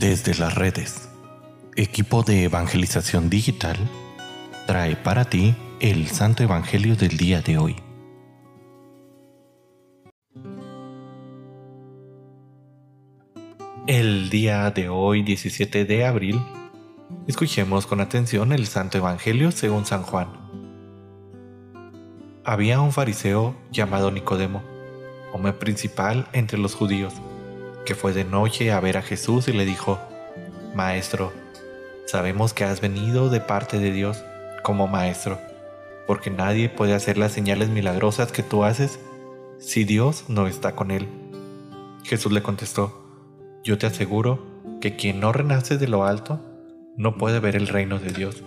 Desde las redes, equipo de evangelización digital trae para ti el Santo Evangelio del día de hoy. El día de hoy, 17 de abril, escuchemos con atención el Santo Evangelio según San Juan. Había un fariseo llamado Nicodemo, hombre principal entre los judíos que fue de noche a ver a Jesús y le dijo, Maestro, sabemos que has venido de parte de Dios como maestro, porque nadie puede hacer las señales milagrosas que tú haces si Dios no está con él. Jesús le contestó, Yo te aseguro que quien no renace de lo alto no puede ver el reino de Dios.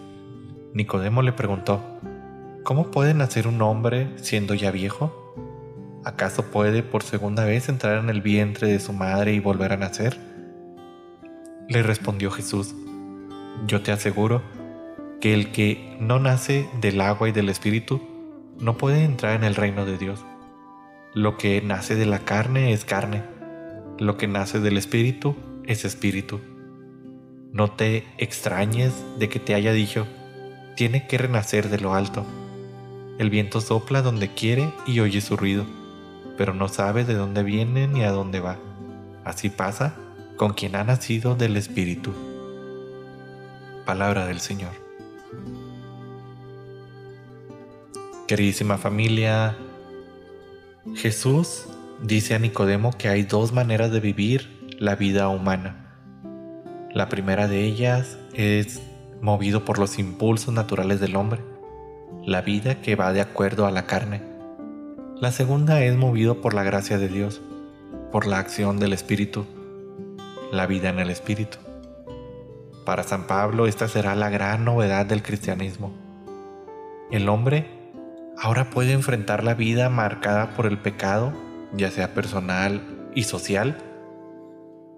Nicodemo le preguntó, ¿Cómo puede nacer un hombre siendo ya viejo? ¿Acaso puede por segunda vez entrar en el vientre de su madre y volver a nacer? Le respondió Jesús, yo te aseguro que el que no nace del agua y del espíritu no puede entrar en el reino de Dios. Lo que nace de la carne es carne, lo que nace del espíritu es espíritu. No te extrañes de que te haya dicho, tiene que renacer de lo alto. El viento sopla donde quiere y oye su ruido pero no sabe de dónde viene ni a dónde va. Así pasa con quien ha nacido del Espíritu. Palabra del Señor. Queridísima familia, Jesús dice a Nicodemo que hay dos maneras de vivir la vida humana. La primera de ellas es movido por los impulsos naturales del hombre, la vida que va de acuerdo a la carne la segunda es movido por la gracia de Dios, por la acción del Espíritu, la vida en el Espíritu. Para San Pablo esta será la gran novedad del cristianismo. El hombre ahora puede enfrentar la vida marcada por el pecado, ya sea personal y social,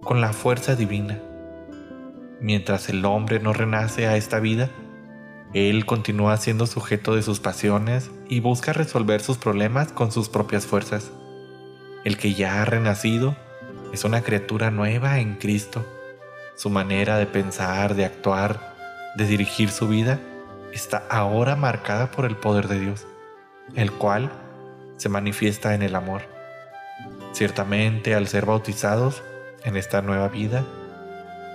con la fuerza divina. Mientras el hombre no renace a esta vida, él continúa siendo sujeto de sus pasiones y busca resolver sus problemas con sus propias fuerzas. El que ya ha renacido es una criatura nueva en Cristo. Su manera de pensar, de actuar, de dirigir su vida está ahora marcada por el poder de Dios, el cual se manifiesta en el amor. Ciertamente al ser bautizados en esta nueva vida,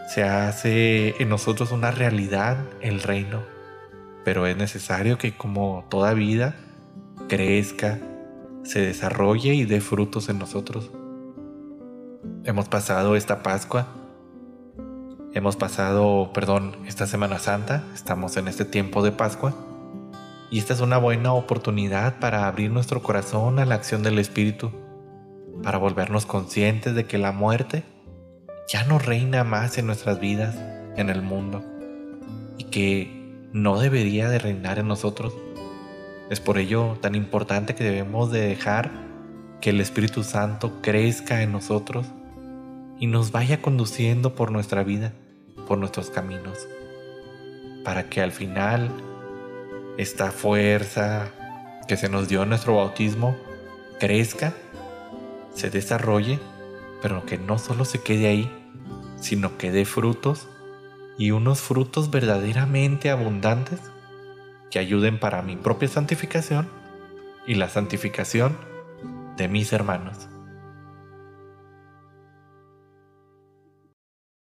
se hace en nosotros una realidad el reino pero es necesario que como toda vida crezca, se desarrolle y dé frutos en nosotros. Hemos pasado esta Pascua, hemos pasado, perdón, esta Semana Santa, estamos en este tiempo de Pascua y esta es una buena oportunidad para abrir nuestro corazón a la acción del Espíritu, para volvernos conscientes de que la muerte ya no reina más en nuestras vidas, en el mundo, y que no debería de reinar en nosotros. Es por ello tan importante que debemos de dejar que el Espíritu Santo crezca en nosotros y nos vaya conduciendo por nuestra vida, por nuestros caminos, para que al final esta fuerza que se nos dio en nuestro bautismo crezca, se desarrolle, pero que no solo se quede ahí, sino que dé frutos y unos frutos verdaderamente abundantes que ayuden para mi propia santificación y la santificación de mis hermanos.